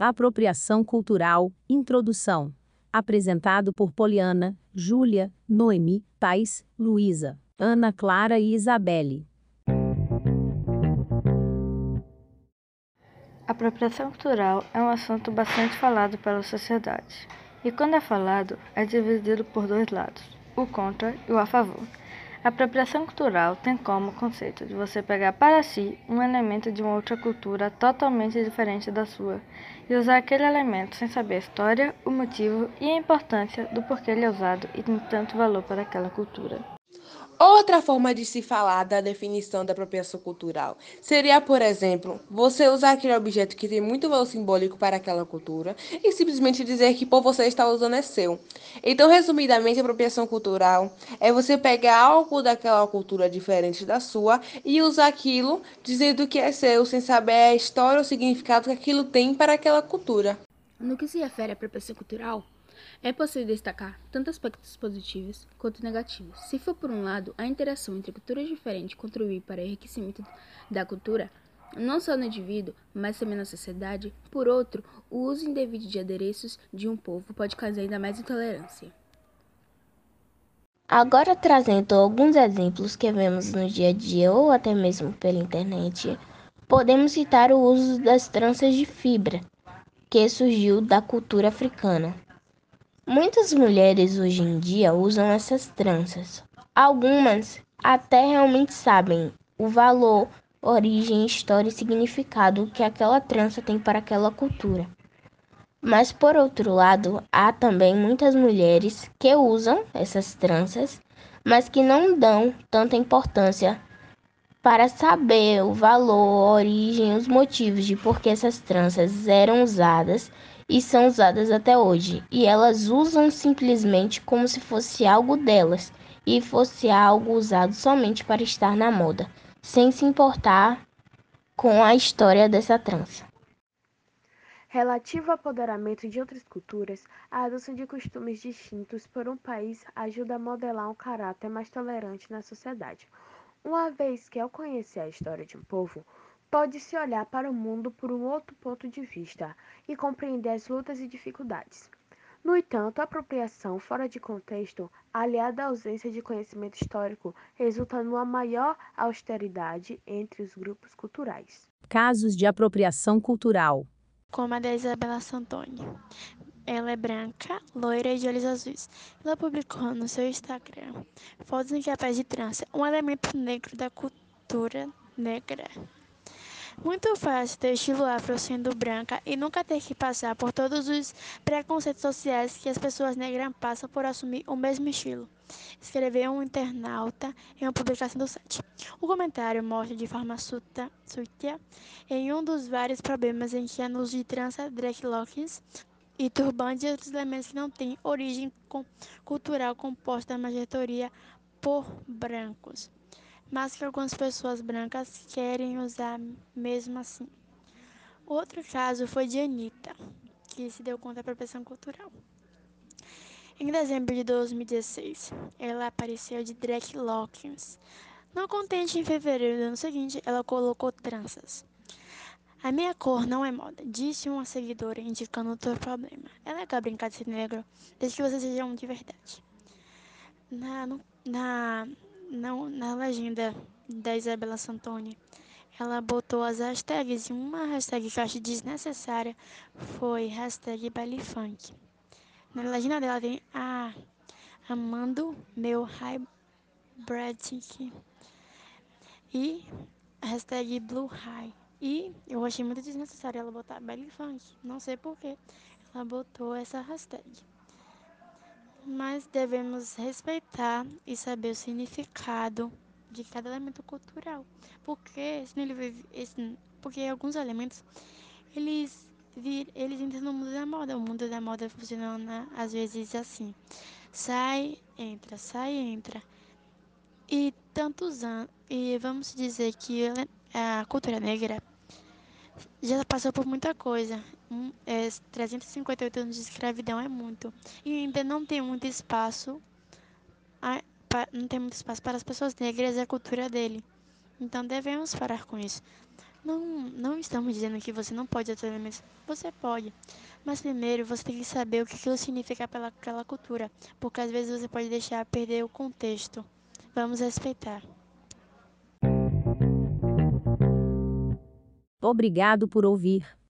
Apropriação cultural, introdução. Apresentado por Poliana, Júlia, Noemi, Thais, Luísa, Ana Clara e Isabelle. Apropriação cultural é um assunto bastante falado pela sociedade. E quando é falado, é dividido por dois lados, o contra e o a favor. A apropriação cultural tem como conceito de você pegar para si um elemento de uma outra cultura totalmente diferente da sua e usar aquele elemento sem saber a história, o motivo e a importância do porquê ele é usado e tem tanto valor para aquela cultura. Outra forma de se falar da definição da apropriação cultural seria, por exemplo, você usar aquele objeto que tem muito valor simbólico para aquela cultura e simplesmente dizer que por você está usando é seu. Então, resumidamente, a apropriação cultural é você pegar algo daquela cultura diferente da sua e usar aquilo dizendo que é seu, sem saber a história ou o significado que aquilo tem para aquela cultura. No que se refere à apropriação cultural, é possível destacar tanto aspectos positivos quanto negativos. Se for por um lado, a interação entre culturas diferentes contribui para o enriquecimento da cultura, não só no indivíduo, mas também na sociedade, por outro, o uso indevido de adereços de um povo pode causar ainda mais intolerância. Agora trazendo alguns exemplos que vemos no dia a dia ou até mesmo pela internet, podemos citar o uso das tranças de fibra, que surgiu da cultura africana. Muitas mulheres hoje em dia usam essas tranças. Algumas até realmente sabem o valor, origem, história e significado que aquela trança tem para aquela cultura. Mas por outro lado, há também muitas mulheres que usam essas tranças, mas que não dão tanta importância para saber o valor, a origem, os motivos de por que essas tranças eram usadas e são usadas até hoje, e elas usam simplesmente como se fosse algo delas e fosse algo usado somente para estar na moda, sem se importar com a história dessa trança. Relativo ao apoderamento de outras culturas, a adoção de costumes distintos por um país ajuda a modelar um caráter mais tolerante na sociedade, uma vez que, ao conhecer a história de um povo, pode-se olhar para o mundo por um outro ponto de vista e compreender as lutas e dificuldades. No entanto, a apropriação fora de contexto, aliada à ausência de conhecimento histórico, resulta numa maior austeridade entre os grupos culturais. Casos de apropriação cultural. Como a da Isabela Santoni. Ela é branca, loira e de olhos azuis. Ela publicou no seu Instagram fotos em que de trança, um elemento negro da cultura negra. Muito fácil ter estilo afro sendo branca e nunca ter que passar por todos os preconceitos sociais que as pessoas negras passam por assumir o mesmo estilo. Escreveu um internauta em uma publicação do site. O comentário mostra de forma sutia em um dos vários problemas em que a uso de trança, dreadlocks e turbante e outros elementos que não têm origem cultural composta da majoria por brancos mas que algumas pessoas brancas querem usar mesmo assim. Outro caso foi de Anitta, que se deu conta da apropriação cultural. Em dezembro de 2016, ela apareceu de dreadlocks. Não contente, em fevereiro do ano seguinte, ela colocou tranças. A minha cor não é moda, disse uma seguidora, indicando outro problema. É legal brincar de ser negro, desde que você seja um de verdade. Na, no, na não, na legenda da Isabela Santoni, ela botou as hashtags e uma hashtag que eu acho desnecessária foi hashtag funk. Na legenda dela tem a amando meu hybrid e hashtag blue high. E eu achei muito desnecessário ela botar funk. Não sei porquê ela botou essa hashtag mas devemos respeitar e saber o significado de cada elemento cultural, porque porque alguns elementos eles vir, eles entram no mundo da moda. O mundo da moda funciona às vezes assim: sai, entra, sai, entra. E tantos anos, e vamos dizer que a cultura negra já passou por muita coisa. Um, é, 358 anos de escravidão é muito. E ainda não tem muito espaço. A, pa, não tem muito espaço para as pessoas negras e a cultura dele. Então devemos parar com isso. Não, não estamos dizendo que você não pode usar elementos. Você pode. Mas primeiro você tem que saber o que aquilo significa pela aquela cultura. Porque às vezes você pode deixar perder o contexto. Vamos respeitar. Obrigado por ouvir.